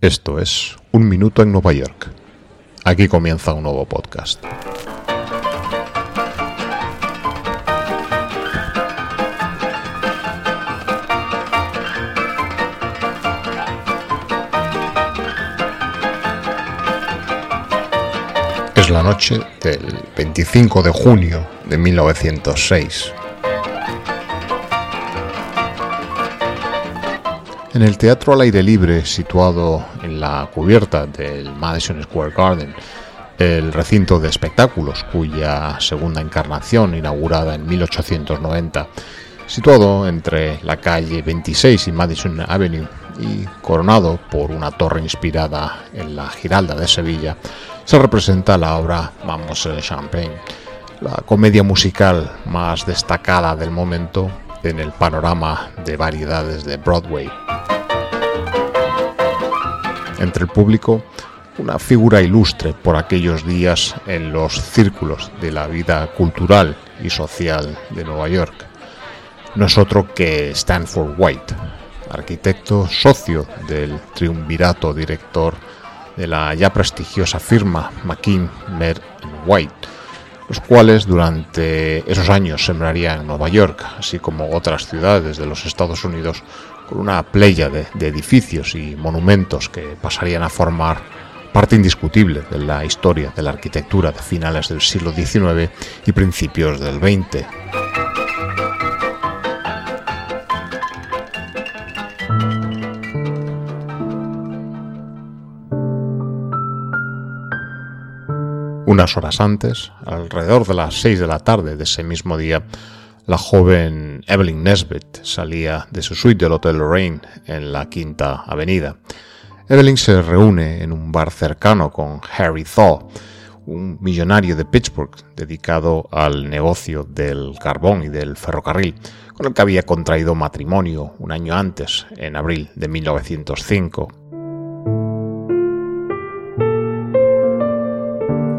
Esto es Un Minuto en Nueva York. Aquí comienza un nuevo podcast. Es la noche del 25 de junio de 1906. En el teatro al aire libre, situado en la cubierta del Madison Square Garden, el recinto de espectáculos cuya segunda encarnación, inaugurada en 1890, situado entre la calle 26 y Madison Avenue y coronado por una torre inspirada en la Giralda de Sevilla, se representa la obra Mademoiselle Champagne, la comedia musical más destacada del momento en el panorama de variedades de Broadway. Entre el público, una figura ilustre por aquellos días en los círculos de la vida cultural y social de Nueva York. No es otro que Stanford White, arquitecto socio del triunvirato director de la ya prestigiosa firma McKean, Mer White, los cuales durante esos años sembrarían Nueva York, así como otras ciudades de los Estados Unidos, con una playa de, de edificios y monumentos que pasarían a formar parte indiscutible de la historia de la arquitectura de finales del siglo XIX y principios del XX. Unas horas antes, alrededor de las 6 de la tarde de ese mismo día, la joven Evelyn Nesbit salía de su suite del Hotel Lorraine en la Quinta Avenida. Evelyn se reúne en un bar cercano con Harry Thaw, un millonario de Pittsburgh dedicado al negocio del carbón y del ferrocarril, con el que había contraído matrimonio un año antes, en abril de 1905.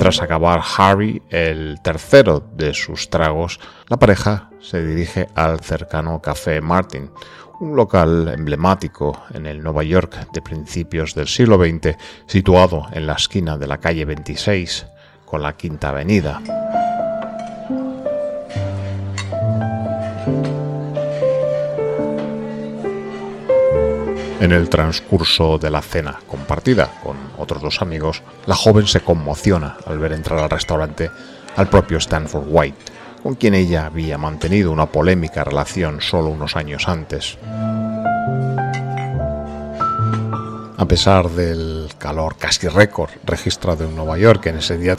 Tras acabar Harry el tercero de sus tragos, la pareja se dirige al cercano Café Martin, un local emblemático en el Nueva York de principios del siglo XX, situado en la esquina de la calle 26 con la Quinta Avenida. En el transcurso de la cena compartida con otros dos amigos, la joven se conmociona al ver entrar al restaurante al propio Stanford White, con quien ella había mantenido una polémica relación solo unos años antes. A pesar del calor casi récord registrado en Nueva York en ese día,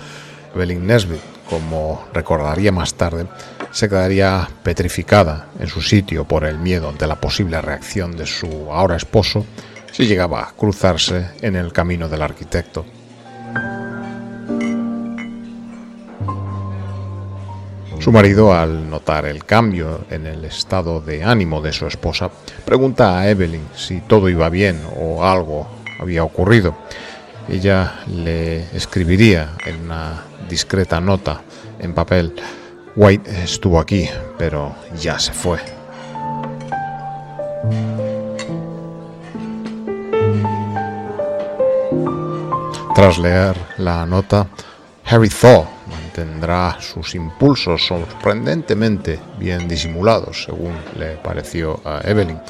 Evelyn Nesbit, como recordaría más tarde, se quedaría petrificada en su sitio por el miedo ante la posible reacción de su ahora esposo si llegaba a cruzarse en el camino del arquitecto. Su marido, al notar el cambio en el estado de ánimo de su esposa, pregunta a Evelyn si todo iba bien o algo había ocurrido. Ella le escribiría en una discreta nota en papel White estuvo aquí, pero ya se fue. Tras leer la nota, Harry Thaw mantendrá sus impulsos sorprendentemente bien disimulados, según le pareció a Evelyn,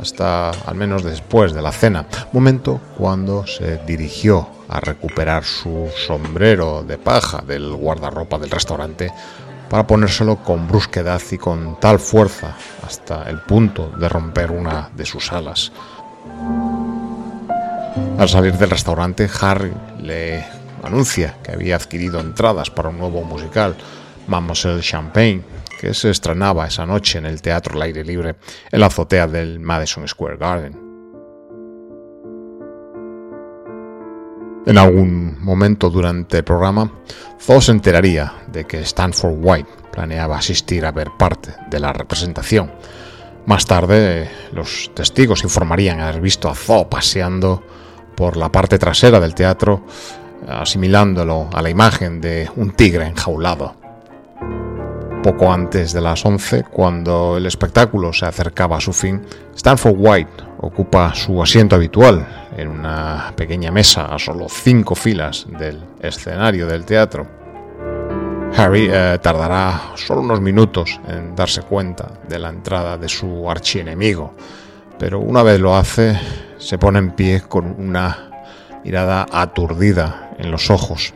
hasta al menos después de la cena, momento cuando se dirigió a recuperar su sombrero de paja del guardarropa del restaurante para ponérselo con brusquedad y con tal fuerza hasta el punto de romper una de sus alas. Al salir del restaurante, Harry le anuncia que había adquirido entradas para un nuevo musical, Mademoiselle Champagne, que se estrenaba esa noche en el Teatro al Aire Libre en la azotea del Madison Square Garden. En algún momento durante el programa, Thaw se enteraría de que Stanford White planeaba asistir a ver parte de la representación. Más tarde, los testigos informarían haber visto a Thaw paseando por la parte trasera del teatro, asimilándolo a la imagen de un tigre enjaulado. Poco antes de las 11, cuando el espectáculo se acercaba a su fin, Stanford White ocupa su asiento habitual en una pequeña mesa a solo cinco filas del escenario del teatro. Harry eh, tardará solo unos minutos en darse cuenta de la entrada de su archienemigo, pero una vez lo hace, se pone en pie con una mirada aturdida en los ojos.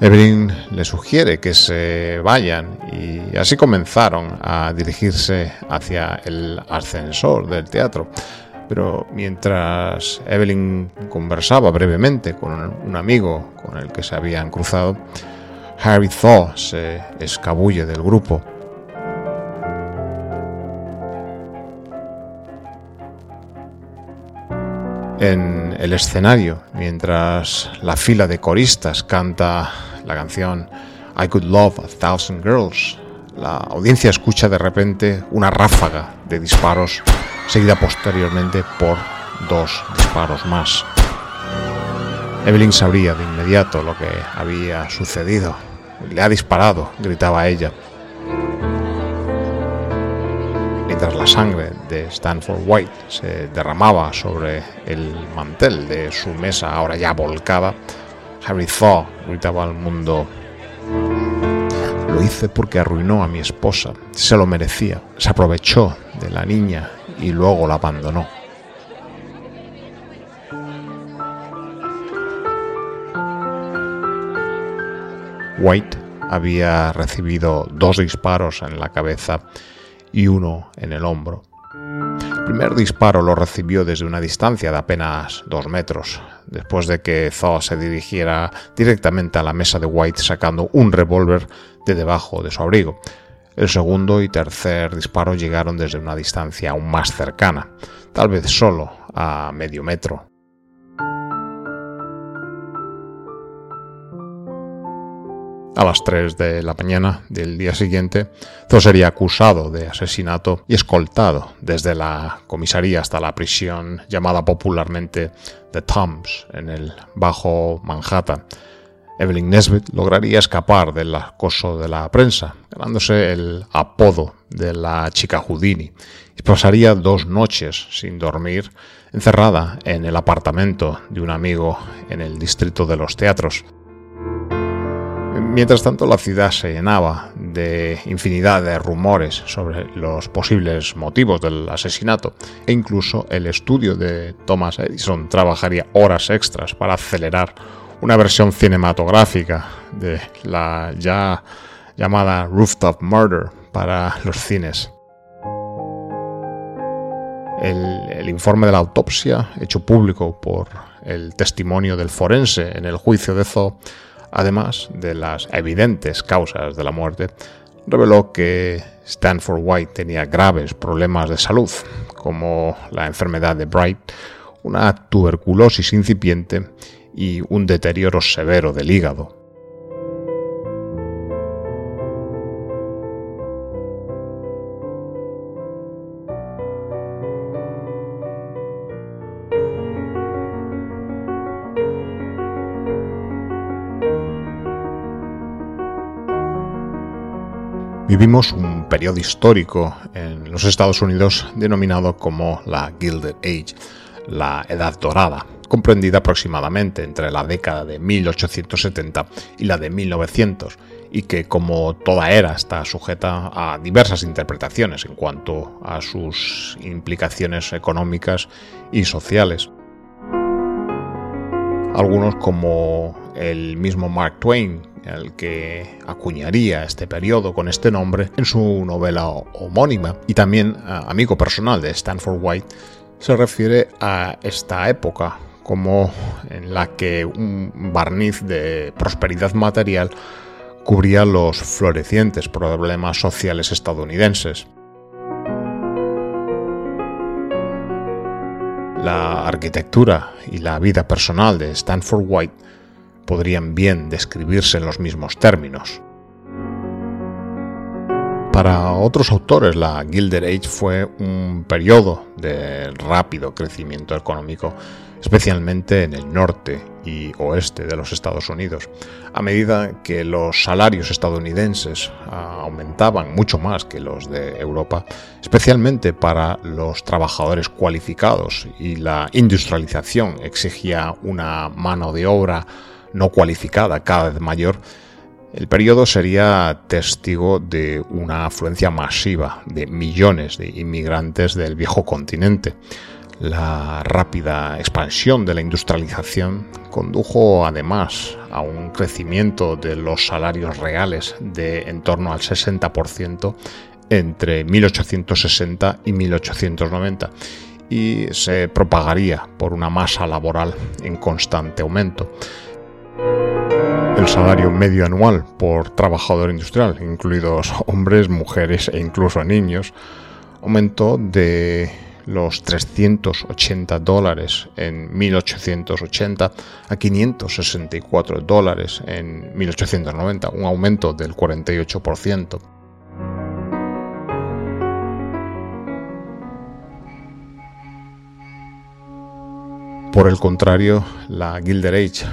Evelyn le sugiere que se vayan y así comenzaron a dirigirse hacia el ascensor del teatro. Pero mientras Evelyn conversaba brevemente con un amigo con el que se habían cruzado, Harry Thaw se escabulle del grupo. En el escenario, mientras la fila de coristas canta la canción I Could Love a Thousand Girls, la audiencia escucha de repente una ráfaga de disparos seguida posteriormente por dos disparos más. Evelyn sabría de inmediato lo que había sucedido. Le ha disparado, gritaba ella. Mientras la sangre de Stanford White se derramaba sobre el mantel de su mesa, ahora ya volcada, Harry Thaw gritaba al mundo lo hice porque arruinó a mi esposa. Se lo merecía. Se aprovechó de la niña y luego la abandonó. White había recibido dos disparos en la cabeza y uno en el hombro. El primer disparo lo recibió desde una distancia de apenas dos metros, después de que Thaw se dirigiera directamente a la mesa de White sacando un revólver de debajo de su abrigo. El segundo y tercer disparo llegaron desde una distancia aún más cercana, tal vez solo a medio metro. A las 3 de la mañana del día siguiente, Zo sería acusado de asesinato y escoltado desde la comisaría hasta la prisión llamada popularmente The Tombs en el Bajo Manhattan. Evelyn Nesbitt lograría escapar del acoso de la prensa, ganándose el apodo de la chica Houdini, y pasaría dos noches sin dormir, encerrada en el apartamento de un amigo en el distrito de los teatros. Mientras tanto, la ciudad se llenaba de infinidad de rumores sobre los posibles motivos del asesinato e incluso el estudio de Thomas Edison trabajaría horas extras para acelerar una versión cinematográfica de la ya llamada Rooftop Murder para los cines. El, informe de la autopsia, hecho público por el testimonio del forense en el juicio de Zo, además de las evidentes causas de la muerte, reveló que Stanford White tenía graves problemas de salud, como la enfermedad de Bright, una tuberculosis incipiente y un deterioro severo del hígado. Vivimos un periodo histórico en los Estados Unidos denominado como la Gilded Age, la Edad Dorada, comprendida aproximadamente entre la década de 1870 y la de 1900, y que como toda era está sujeta a diversas interpretaciones en cuanto a sus implicaciones económicas y sociales. Algunos como el mismo Mark Twain, el que acuñaría este periodo con este nombre en su novela homónima, y también amigo personal de Stanford White, se refiere a esta época como en la que un barniz de prosperidad material cubría los florecientes problemas sociales estadounidenses. La arquitectura y la vida personal de Stanford White podrían bien describirse en los mismos términos. Para otros autores, la Gilded Age fue un periodo de rápido crecimiento económico, especialmente en el norte y oeste de los Estados Unidos, a medida que los salarios estadounidenses aumentaban mucho más que los de Europa, especialmente para los trabajadores cualificados y la industrialización exigía una mano de obra no cualificada cada vez mayor, el periodo sería testigo de una afluencia masiva de millones de inmigrantes del viejo continente. La rápida expansión de la industrialización condujo además a un crecimiento de los salarios reales de en torno al 60% entre 1860 y 1890 y se propagaría por una masa laboral en constante aumento. El salario medio anual por trabajador industrial, incluidos hombres, mujeres e incluso niños, aumentó de los 380 dólares en 1880 a 564 dólares en 1890, un aumento del 48%. Por el contrario, la Gilded Age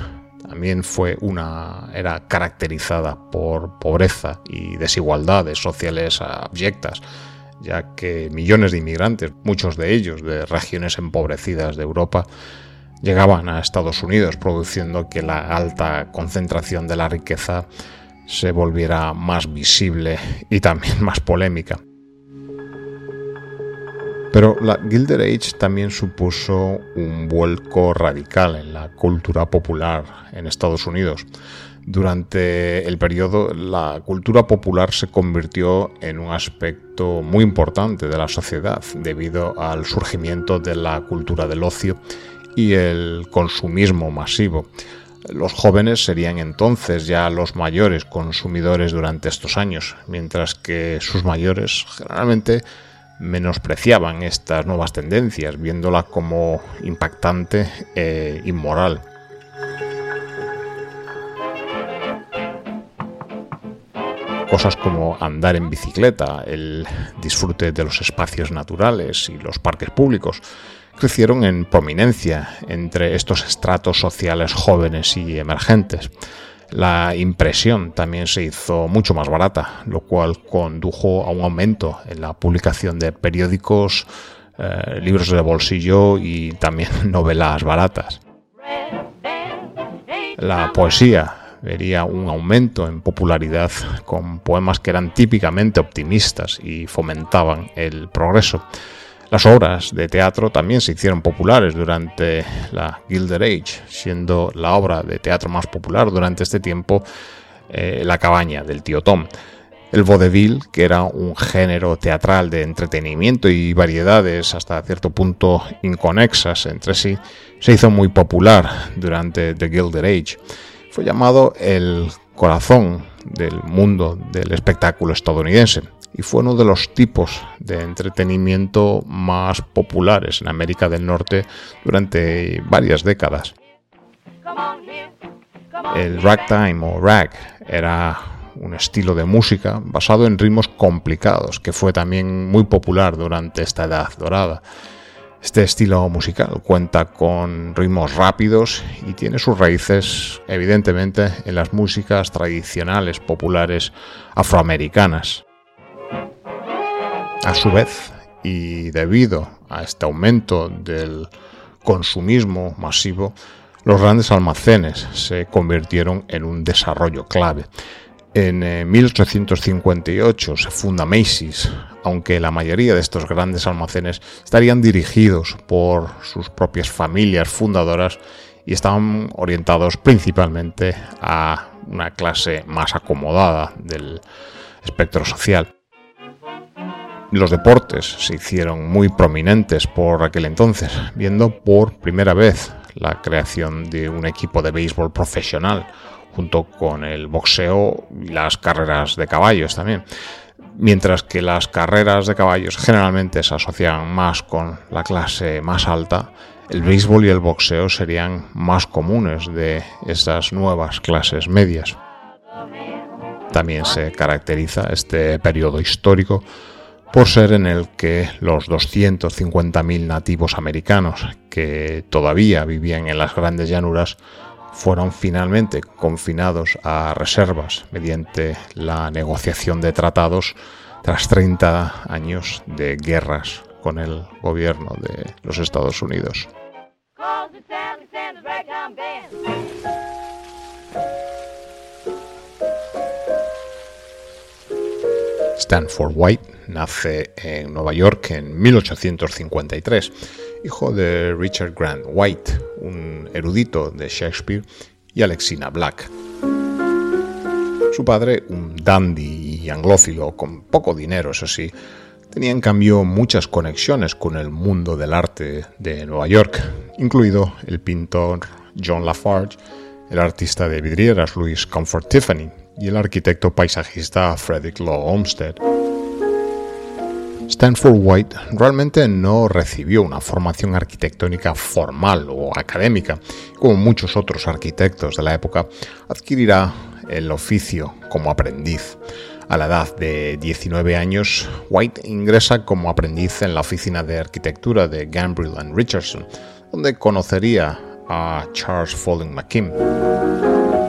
también fue una era caracterizada por pobreza y desigualdades sociales abyectas, ya que millones de inmigrantes, muchos de ellos de regiones empobrecidas de Europa, llegaban a Estados Unidos, produciendo que la alta concentración de la riqueza se volviera más visible y también más polémica. Pero la Gilded Age también supuso un vuelco radical en la cultura popular en Estados Unidos. Durante el periodo, la cultura popular se convirtió en un aspecto muy importante de la sociedad debido al surgimiento de la cultura del ocio y el consumismo masivo. Los jóvenes serían entonces ya los mayores consumidores durante estos años, mientras que sus mayores generalmente menospreciaban estas nuevas tendencias, viéndola como impactante e inmoral. Cosas como andar en bicicleta, el disfrute de los espacios naturales y los parques públicos crecieron en prominencia entre estos estratos sociales jóvenes y emergentes. La impresión también se hizo mucho más barata, lo cual condujo a un aumento en la publicación de periódicos, eh, libros de bolsillo y también novelas baratas. La poesía vería un aumento en popularidad con poemas que eran típicamente optimistas y fomentaban el progreso. Las obras de teatro también se hicieron populares durante la Gilded Age, siendo la obra de teatro más popular durante este tiempo eh, La cabaña del tío Tom. El vaudeville, que era un género teatral de entretenimiento y variedades hasta cierto punto inconexas entre sí, se hizo muy popular durante The Gilded Age. Fue llamado el corazón del mundo del espectáculo estadounidense y fue uno de los tipos de entretenimiento más populares en América del Norte durante varias décadas. El ragtime o rag era un estilo de música basado en ritmos complicados que fue también muy popular durante esta edad dorada. Este estilo musical cuenta con ritmos rápidos y tiene sus raíces evidentemente en las músicas tradicionales populares afroamericanas. A su vez, y debido a este aumento del consumismo masivo, los grandes almacenes se convirtieron en un desarrollo clave. En 1858 eh, se funda Macy's, aunque la mayoría de estos grandes almacenes estarían dirigidos por sus propias familias fundadoras y estaban orientados principalmente a una clase más acomodada del espectro social. Los deportes se hicieron muy prominentes por aquel entonces, viendo por primera vez la creación de un equipo de béisbol profesional, junto con el boxeo y las carreras de caballos también. Mientras que las carreras de caballos generalmente se asocian más con la clase más alta, el béisbol y el boxeo serían más comunes de estas nuevas clases medias. También se caracteriza este periodo histórico por ser en el que los 250.000 nativos americanos que todavía vivían en las grandes llanuras fueron finalmente confinados a reservas mediante la negociación de tratados tras 30 años de guerras con el gobierno de los Estados Unidos. Stanford White nace en Nueva York en 1853, hijo de Richard Grant White, un erudito de Shakespeare, y Alexina Black. Su padre, un dandy y anglófilo con poco dinero, eso sí, tenía en cambio muchas conexiones con el mundo del arte de Nueva York, incluido el pintor John Lafarge, el artista de vidrieras Louis Comfort Tiffany y el arquitecto paisajista Frederick Law Olmsted. Stanford White realmente no recibió una formación arquitectónica formal o académica, como muchos otros arquitectos de la época, adquirirá el oficio como aprendiz. A la edad de 19 años, White ingresa como aprendiz en la oficina de arquitectura de Gambrill and Richardson, donde conocería a Charles Folling McKim.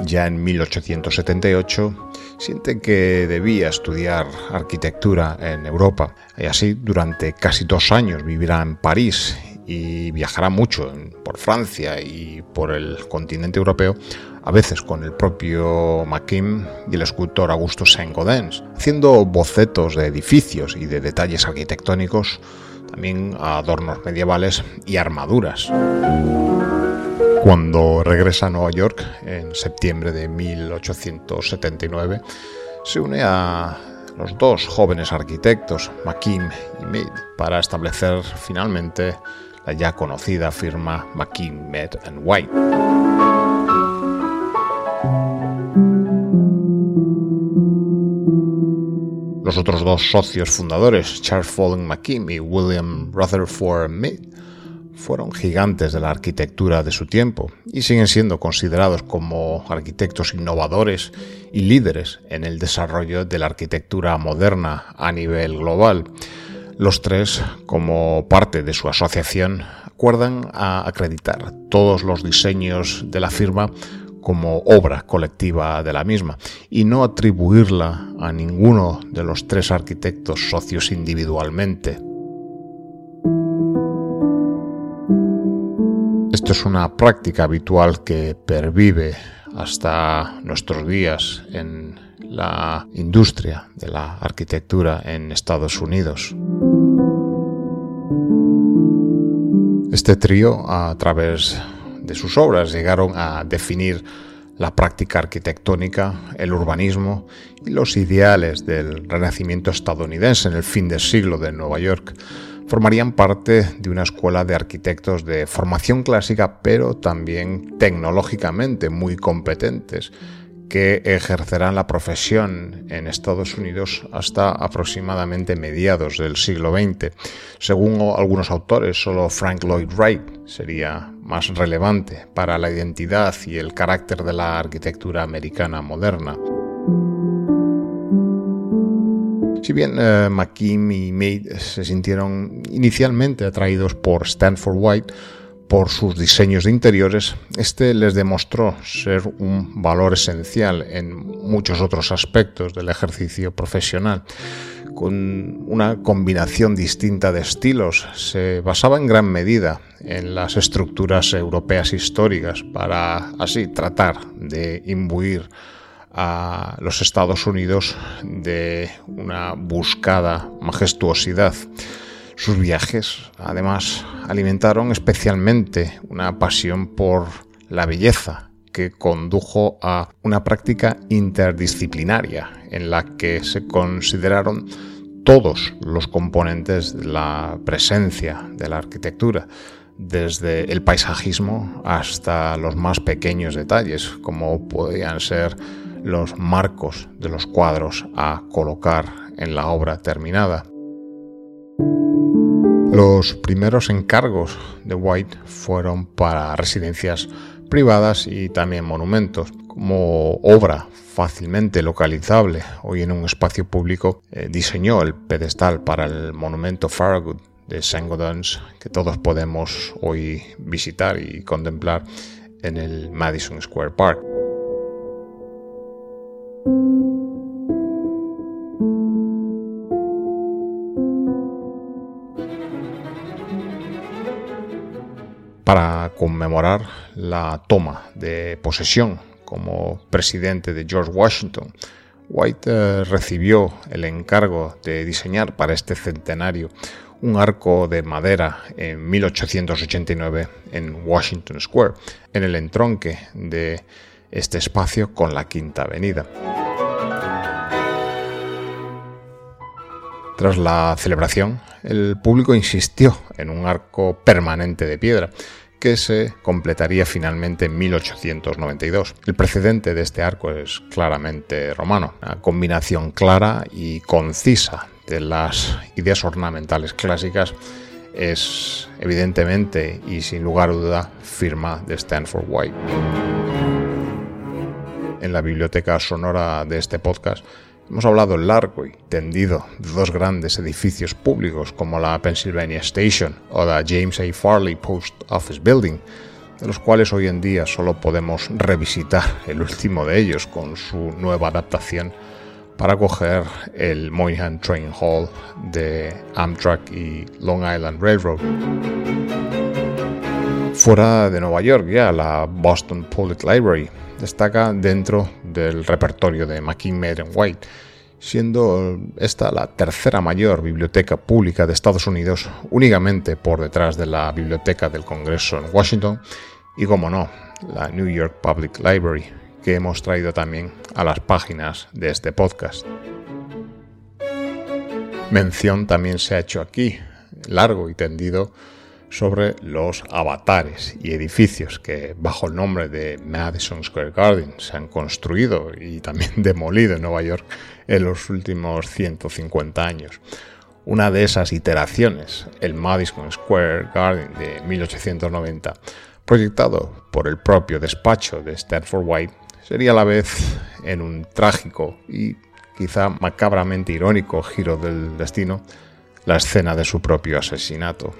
Ya en 1878 siente que debía estudiar arquitectura en Europa y así durante casi dos años vivirá en París y viajará mucho por Francia y por el continente europeo, a veces con el propio McKim y el escultor Augusto Saint-Gaudens, haciendo bocetos de edificios y de detalles arquitectónicos, también adornos medievales y armaduras. Cuando regresa a Nueva York en septiembre de 1879, se une a los dos jóvenes arquitectos, McKim y Mead, para establecer finalmente la ya conocida firma McKim, Mead White. Los otros dos socios fundadores, Charles Follen McKim y William Rutherford Mead, fueron gigantes de la arquitectura de su tiempo y siguen siendo considerados como arquitectos innovadores y líderes en el desarrollo de la arquitectura moderna a nivel global. Los tres, como parte de su asociación, acuerdan a acreditar todos los diseños de la firma como obra colectiva de la misma y no atribuirla a ninguno de los tres arquitectos socios individualmente. Esto es una práctica habitual que pervive hasta nuestros días en la industria de la arquitectura en Estados Unidos. Este trío, a través de sus obras, llegaron a definir la práctica arquitectónica, el urbanismo y los ideales del renacimiento estadounidense en el fin del siglo de Nueva York formarían parte de una escuela de arquitectos de formación clásica, pero también tecnológicamente muy competentes, que ejercerán la profesión en Estados Unidos hasta aproximadamente mediados del siglo XX. Según algunos autores, solo Frank Lloyd Wright sería más relevante para la identidad y el carácter de la arquitectura americana moderna. Si bien eh, McKim y Mead se sintieron inicialmente atraídos por Stanford White por sus diseños de interiores, este les demostró ser un valor esencial en muchos otros aspectos del ejercicio profesional. Con una combinación distinta de estilos, se basaba en gran medida en las estructuras europeas históricas para así tratar de imbuir a los Estados Unidos de una buscada majestuosidad. Sus viajes, además, alimentaron especialmente una pasión por la belleza que condujo a una práctica interdisciplinaria en la que se consideraron todos los componentes de la presencia de la arquitectura, desde el paisajismo hasta los más pequeños detalles, como podían ser los marcos de los cuadros a colocar en la obra terminada. Los primeros encargos de White fueron para residencias privadas y también monumentos. Como obra fácilmente localizable hoy en un espacio público, eh, diseñó el pedestal para el monumento Farragut de St. Gaudens que todos podemos hoy visitar y contemplar en el Madison Square Park. Para conmemorar la toma de posesión como presidente de George Washington, White eh, recibió el encargo de diseñar para este centenario un arco de madera en 1889 en Washington Square, en el entronque de este espacio con la Quinta Avenida. Tras la celebración, el público insistió en un arco permanente de piedra que se completaría finalmente en 1892. El precedente de este arco es claramente romano, una combinación clara y concisa de las ideas ornamentales clásicas es evidentemente y sin lugar a duda firma de Stanford White. En la biblioteca sonora de este podcast hemos hablado largo y tendido de dos grandes edificios públicos como la Pennsylvania Station o la James A. Farley Post Office Building, de los cuales hoy en día solo podemos revisitar el último de ellos con su nueva adaptación para coger el Moynihan Train Hall de Amtrak y Long Island Railroad. Fuera de Nueva York ya, la Boston Public Library destaca dentro del repertorio de McKean White, siendo esta la tercera mayor biblioteca pública de Estados Unidos, únicamente por detrás de la Biblioteca del Congreso en Washington y, como no, la New York Public Library, que hemos traído también a las páginas de este podcast. Mención también se ha hecho aquí, largo y tendido, sobre los avatares y edificios que bajo el nombre de Madison Square Garden se han construido y también demolido en Nueva York en los últimos 150 años. Una de esas iteraciones, el Madison Square Garden de 1890, proyectado por el propio despacho de Stanford White, sería a la vez en un trágico y quizá macabramente irónico giro del destino la escena de su propio asesinato.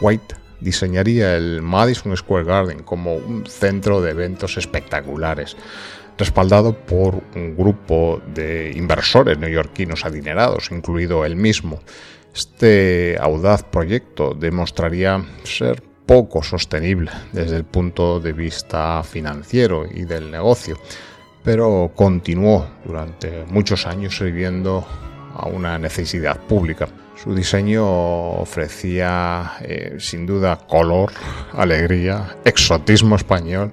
White diseñaría el Madison Square Garden como un centro de eventos espectaculares, respaldado por un grupo de inversores neoyorquinos adinerados, incluido él mismo. Este audaz proyecto demostraría ser poco sostenible desde el punto de vista financiero y del negocio, pero continuó durante muchos años sirviendo a una necesidad pública. Su diseño ofrecía eh, sin duda color, alegría, exotismo español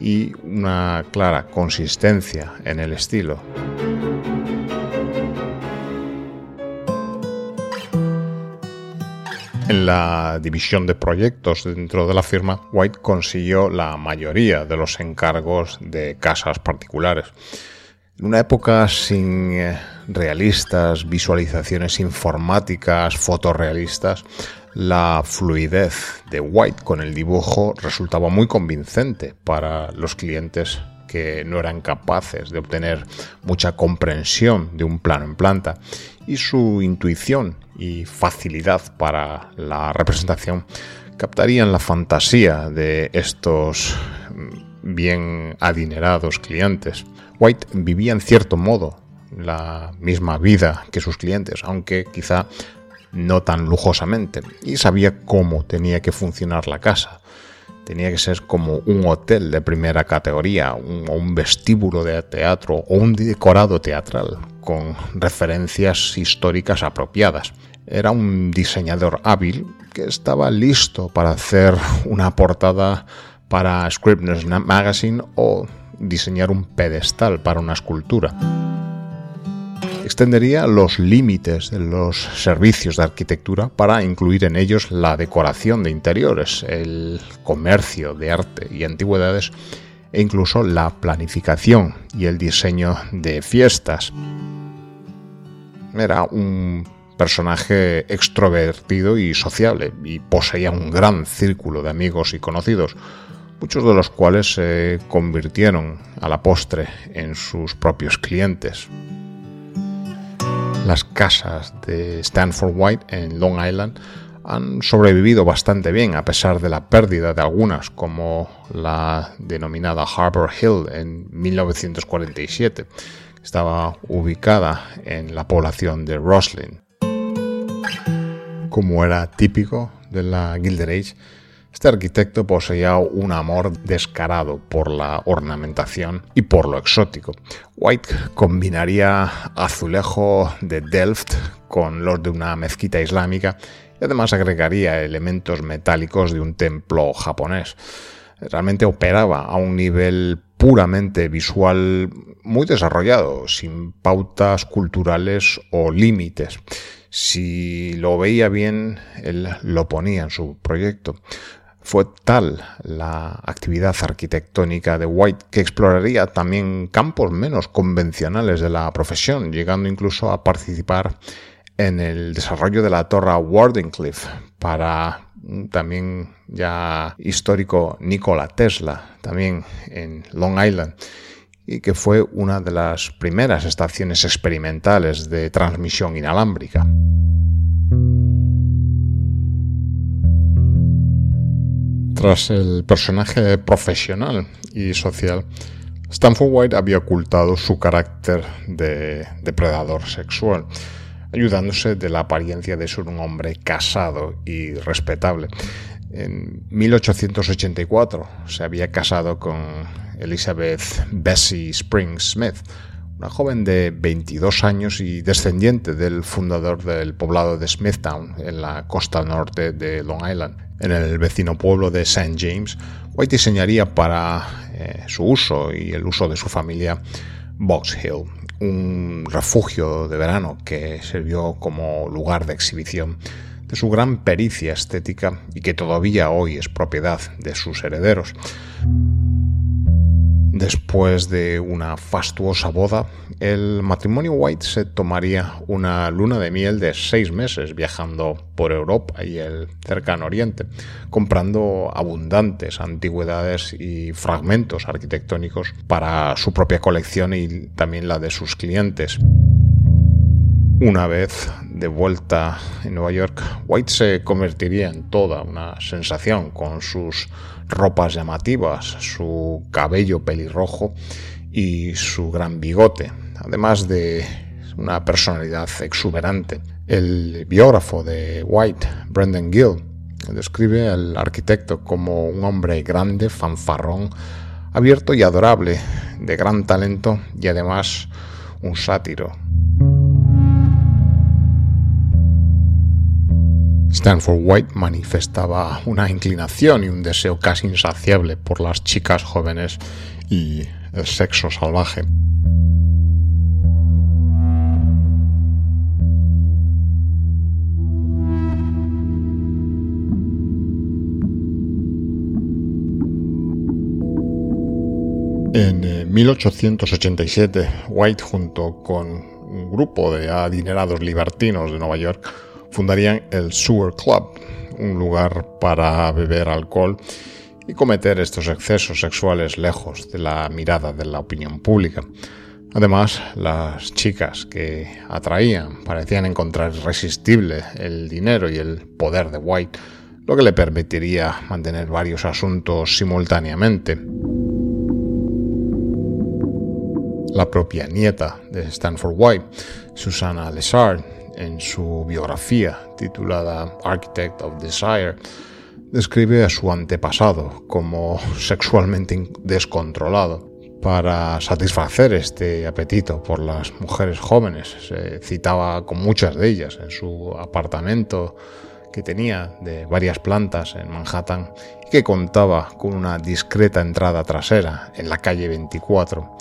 y una clara consistencia en el estilo. En la división de proyectos dentro de la firma, White consiguió la mayoría de los encargos de casas particulares. En una época sin eh, realistas, visualizaciones informáticas, fotorrealistas, la fluidez de White con el dibujo resultaba muy convincente para los clientes que no eran capaces de obtener mucha comprensión de un plano en planta y su intuición y facilidad para la representación captarían la fantasía de estos mm, bien adinerados clientes. White vivía en cierto modo la misma vida que sus clientes, aunque quizá no tan lujosamente, y sabía cómo tenía que funcionar la casa tenía que ser como un hotel de primera categoría, un, un vestíbulo de teatro o un decorado teatral con referencias históricas apropiadas. Era un diseñador hábil que estaba listo para hacer una portada para Scribner's Magazine o diseñar un pedestal para una escultura extendería los límites de los servicios de arquitectura para incluir en ellos la decoración de interiores, el comercio de arte y antigüedades e incluso la planificación y el diseño de fiestas. Era un personaje extrovertido y sociable y poseía un gran círculo de amigos y conocidos, muchos de los cuales se convirtieron a la postre en sus propios clientes. Las casas de Stanford White en Long Island han sobrevivido bastante bien a pesar de la pérdida de algunas, como la denominada Harbor Hill en 1947. Estaba ubicada en la población de Roslyn. Como era típico de la Gilded Age, este arquitecto poseía un amor descarado por la ornamentación y por lo exótico. White combinaría azulejo de Delft con los de una mezquita islámica y además agregaría elementos metálicos de un templo japonés. Realmente operaba a un nivel puramente visual muy desarrollado, sin pautas culturales o límites. Si lo veía bien, él lo ponía en su proyecto. Fue tal la actividad arquitectónica de White que exploraría también campos menos convencionales de la profesión, llegando incluso a participar en el desarrollo de la torre Wardenclyffe para también ya histórico Nikola Tesla, también en Long Island, y que fue una de las primeras estaciones experimentales de transmisión inalámbrica. Tras el personaje profesional y social, Stanford White había ocultado su carácter de depredador sexual ayudándose de la apariencia de ser un hombre casado y respetable. En 1884 se había casado con Elizabeth Bessie Springs Smith, una joven de 22 años y descendiente del fundador del poblado de Smithtown, en la costa norte de Long Island. En el vecino pueblo de St. James, White diseñaría para eh, su uso y el uso de su familia Box Hill, un refugio de verano que sirvió como lugar de exhibición de su gran pericia estética y que todavía hoy es propiedad de sus herederos. Después de una fastuosa boda, el matrimonio White se tomaría una luna de miel de seis meses viajando por Europa y el cercano Oriente, comprando abundantes antigüedades y fragmentos arquitectónicos para su propia colección y también la de sus clientes. Una vez de vuelta en Nueva York, White se convertiría en toda una sensación con sus ropas llamativas, su cabello pelirrojo y su gran bigote, además de una personalidad exuberante. El biógrafo de White, Brendan Gill, describe al arquitecto como un hombre grande, fanfarrón, abierto y adorable, de gran talento y además un sátiro. Stanford White manifestaba una inclinación y un deseo casi insaciable por las chicas jóvenes y el sexo salvaje. En 1887, eh, White, junto con un grupo de adinerados libertinos de Nueva York, fundarían el Sewer Club, un lugar para beber alcohol y cometer estos excesos sexuales lejos de la mirada de la opinión pública. Además, las chicas que atraían parecían encontrar irresistible el dinero y el poder de White, lo que le permitiría mantener varios asuntos simultáneamente. La propia nieta de Stanford White, Susanna Lessard, en su biografía titulada Architect of Desire, describe a su antepasado como sexualmente descontrolado. Para satisfacer este apetito por las mujeres jóvenes, se citaba con muchas de ellas en su apartamento que tenía de varias plantas en Manhattan y que contaba con una discreta entrada trasera en la calle 24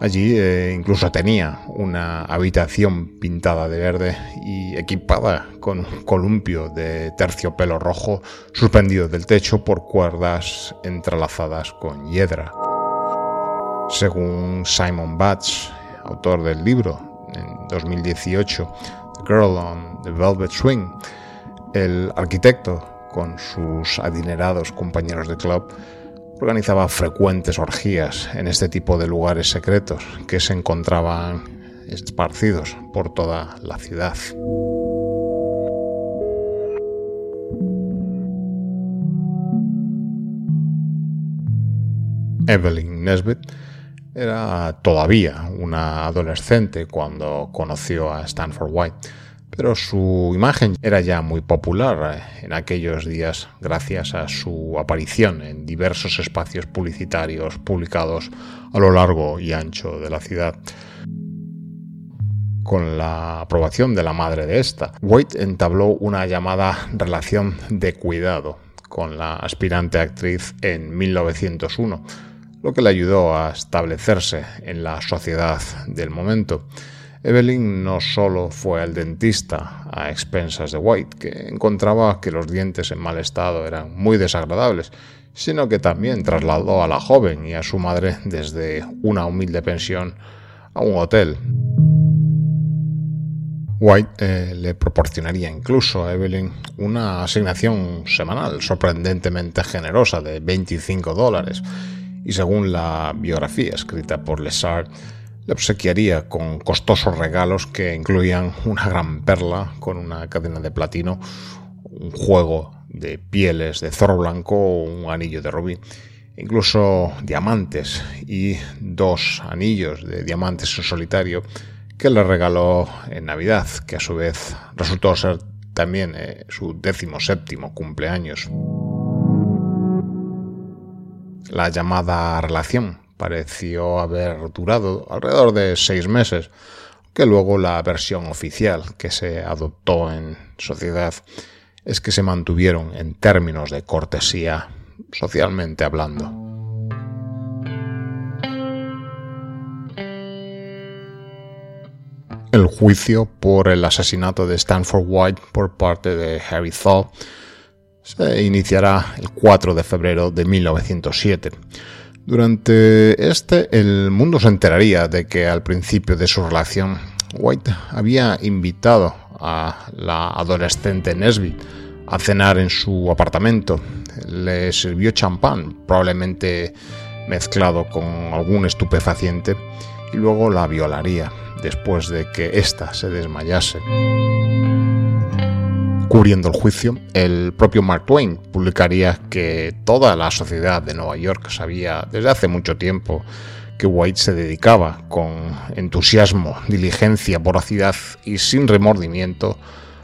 Allí eh, incluso tenía una habitación pintada de verde y equipada con un columpio de terciopelo rojo suspendido del techo por cuerdas entrelazadas con hiedra. Según Simon Batch, autor del libro en 2018, Girl on the Velvet Swing. El arquitecto, con sus adinerados compañeros de club, organizaba frecuentes orgías en este tipo de lugares secretos que se encontraban esparcidos por toda la ciudad. Evelyn Nesbit era todavía una adolescente cuando conoció a Stanford White, pero su imagen era ya muy popular eh, en aquellos días gracias a su aparición en diversos espacios publicitarios publicados a lo largo y ancho de la ciudad. Con la aprobación de la madre de esta, White entabló una llamada relación de cuidado con la aspirante actriz en 1901 lo que le ayudó a establecerse en la sociedad del momento. Evelyn no solo fue al dentista a expensas de White, que encontraba que los dientes en mal estado eran muy desagradables, sino que también trasladó a la joven y a su madre desde una humilde pensión a un hotel. White eh, le proporcionaría incluso a Evelyn una asignación semanal sorprendentemente generosa de 25 dólares y según la biografía escrita por Lesart, le obsequiaría con costosos regalos que incluían una gran perla con una cadena de platino, un juego de pieles de zorro blanco o un anillo de rubí, incluso diamantes y dos anillos de diamantes en solitario que le regaló en Navidad, que a su vez resultó ser también eh, su décimo séptimo cumpleaños. La llamada relación pareció haber durado alrededor de seis meses, que luego la versión oficial que se adoptó en sociedad es que se mantuvieron en términos de cortesía socialmente hablando. El juicio por el asesinato de Stanford White por parte de Harry Thaw se iniciará el 4 de febrero de 1907. Durante este, el mundo se enteraría de que al principio de su relación, White había invitado a la adolescente Nesbit a cenar en su apartamento. Le sirvió champán, probablemente mezclado con algún estupefaciente, y luego la violaría después de que ésta se desmayase cubriendo el juicio, el propio Mark Twain publicaría que toda la sociedad de Nueva York sabía desde hace mucho tiempo que White se dedicaba con entusiasmo, diligencia, voracidad y sin remordimiento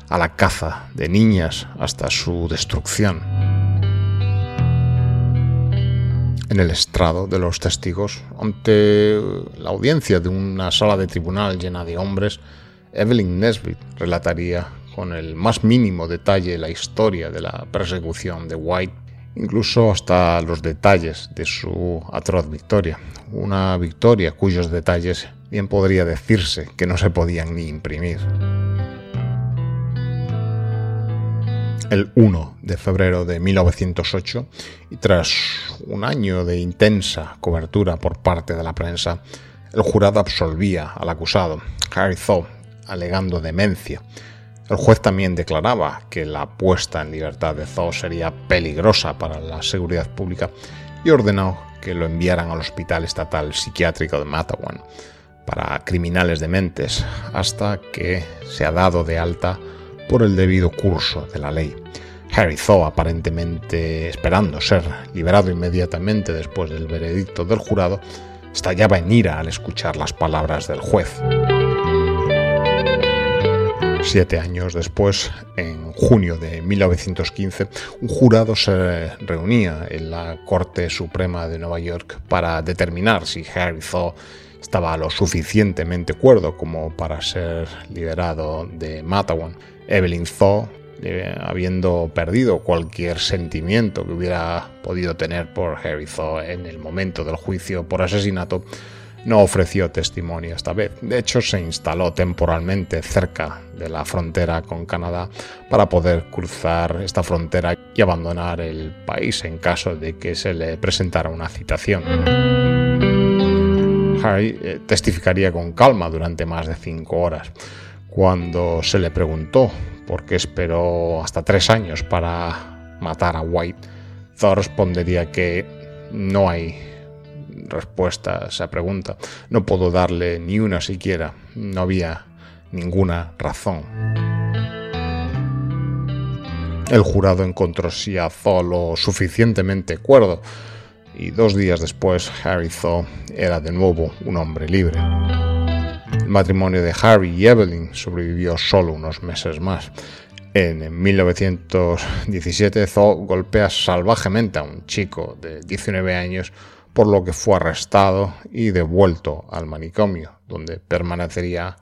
a la caza de niñas hasta su destrucción. En el estrado de los testigos, ante la audiencia de una sala de tribunal llena de hombres, Evelyn Nesbit relataría con el más mínimo detalle la historia de la persecución de White, incluso hasta los detalles de su atroz victoria. Una victoria cuyos detalles bien podría decirse que no se podían ni imprimir. el 1 de febrero de 1908 y tras un año de intensa cobertura por parte de la prensa, el jurado absolvía al acusado, Harry Thaw, alegando demencia, el juez también declaraba que la puesta en libertad de Zhou sería peligrosa para la seguridad pública y ordenó que lo enviaran al Hospital Estatal Psiquiátrico de Matawan para criminales dementes hasta que se ha dado de alta por el debido curso de la ley. Harry Zhou, aparentemente esperando ser liberado inmediatamente después del veredicto del jurado, estallaba en ira al escuchar las palabras del juez. Siete años después, en junio de 1915, un jurado se reunía en la Corte Suprema de Nueva York para determinar si Harry Thaw estaba lo suficientemente cuerdo como para ser liberado de Matawan. Evelyn Thaw, eh, habiendo perdido cualquier sentimiento que hubiera podido tener por Harry Thaw en el momento del juicio por asesinato, no ofreció testimonio esta vez. De hecho, se instaló temporalmente cerca de la frontera con Canadá para poder cruzar esta frontera y abandonar el país en caso de que se le presentara una citación. Harry eh, testificaría con calma durante más de cinco horas. Cuando se le preguntó por qué esperó hasta tres años para matar a White, Thor respondería que no hay respuesta a esa pregunta. No puedo darle ni una siquiera. No había ninguna razón. El jurado encontró si a Thor lo suficientemente cuerdo y dos días después Harry Thor era de nuevo un hombre libre. El matrimonio de Harry y Evelyn sobrevivió solo unos meses más. En 1917 Thor golpea salvajemente a un chico de 19 años por lo que fue arrestado y devuelto al manicomio, donde permanecería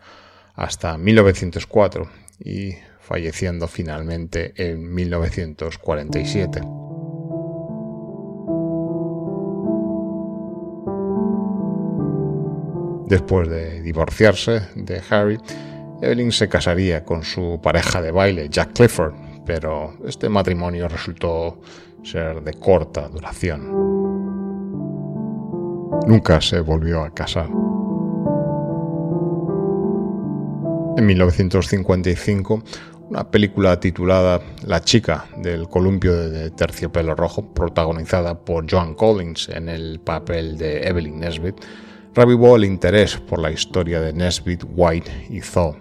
hasta 1904 y falleciendo finalmente en 1947. Después de divorciarse de Harry, Evelyn se casaría con su pareja de baile, Jack Clifford, pero este matrimonio resultó ser de corta duración. Nunca se volvió a casar. En 1955, una película titulada La chica del columpio de terciopelo rojo, protagonizada por Joan Collins en el papel de Evelyn Nesbit, revivó el interés por la historia de Nesbit, White y Thaw.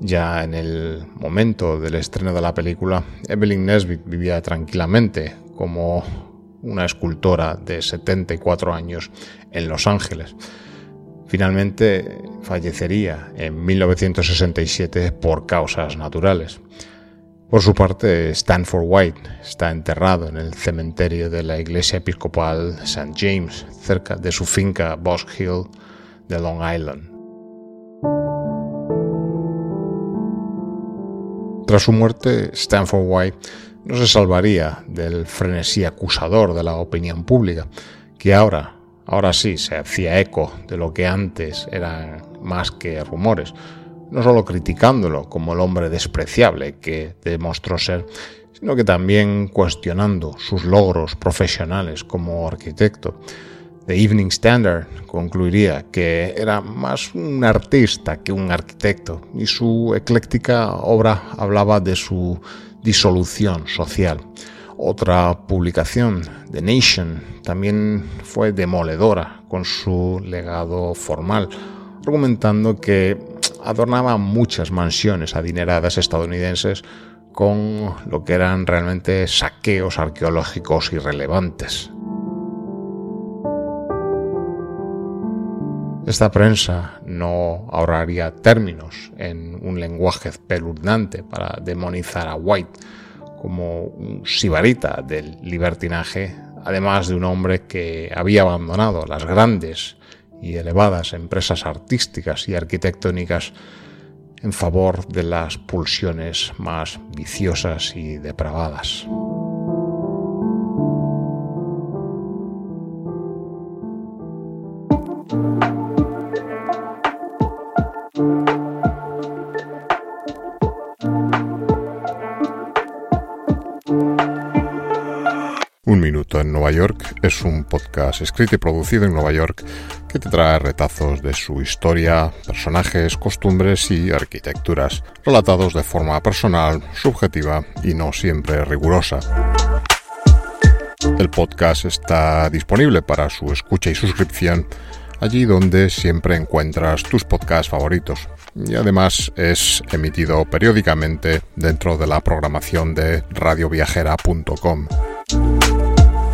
Ya en el momento del estreno de la película, Evelyn Nesbit vivía tranquilamente como una escultora de 74 años en Los Ángeles. Finalmente fallecería en 1967 por causas naturales. Por su parte, Stanford White está enterrado en el cementerio de la iglesia episcopal St. James, cerca de su finca Bosch Hill de Long Island. Tras su muerte, Stanford White no se salvaría del frenesí acusador de la opinión pública, que ahora, ahora sí, se hacía eco de lo que antes eran más que rumores, no solo criticándolo como el hombre despreciable que demostró ser, sino que también cuestionando sus logros profesionales como arquitecto. The Evening Standard concluiría que era más un artista que un arquitecto y su ecléctica obra hablaba de su disolución social. Otra publicación, The Nation, también fue demoledora con su legado formal, argumentando que adornaba muchas mansiones adineradas estadounidenses con lo que eran realmente saqueos arqueológicos irrelevantes. Esta prensa no ahorraría términos en un lenguaje peluznante para demonizar a White como un sibarita del libertinaje, además de un hombre que había abandonado las grandes y elevadas empresas artísticas y arquitectónicas en favor de las pulsiones más viciosas y depravadas. En Nueva York es un podcast escrito y producido en Nueva York que te trae retazos de su historia, personajes, costumbres y arquitecturas, relatados de forma personal, subjetiva y no siempre rigurosa. El podcast está disponible para su escucha y suscripción allí donde siempre encuentras tus podcasts favoritos. Y además es emitido periódicamente dentro de la programación de radioviajera.com.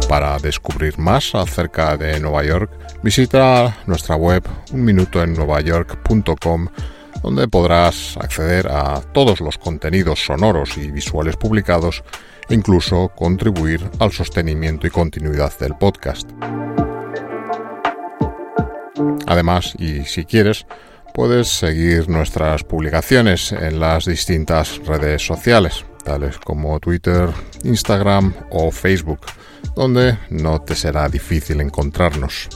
Para descubrir más acerca de Nueva York, visita nuestra web unminutoennuevayork.com donde podrás acceder a todos los contenidos sonoros y visuales publicados e incluso contribuir al sostenimiento y continuidad del podcast. Además, y si quieres, puedes seguir nuestras publicaciones en las distintas redes sociales, tales como Twitter, Instagram o Facebook donde no te será difícil encontrarnos.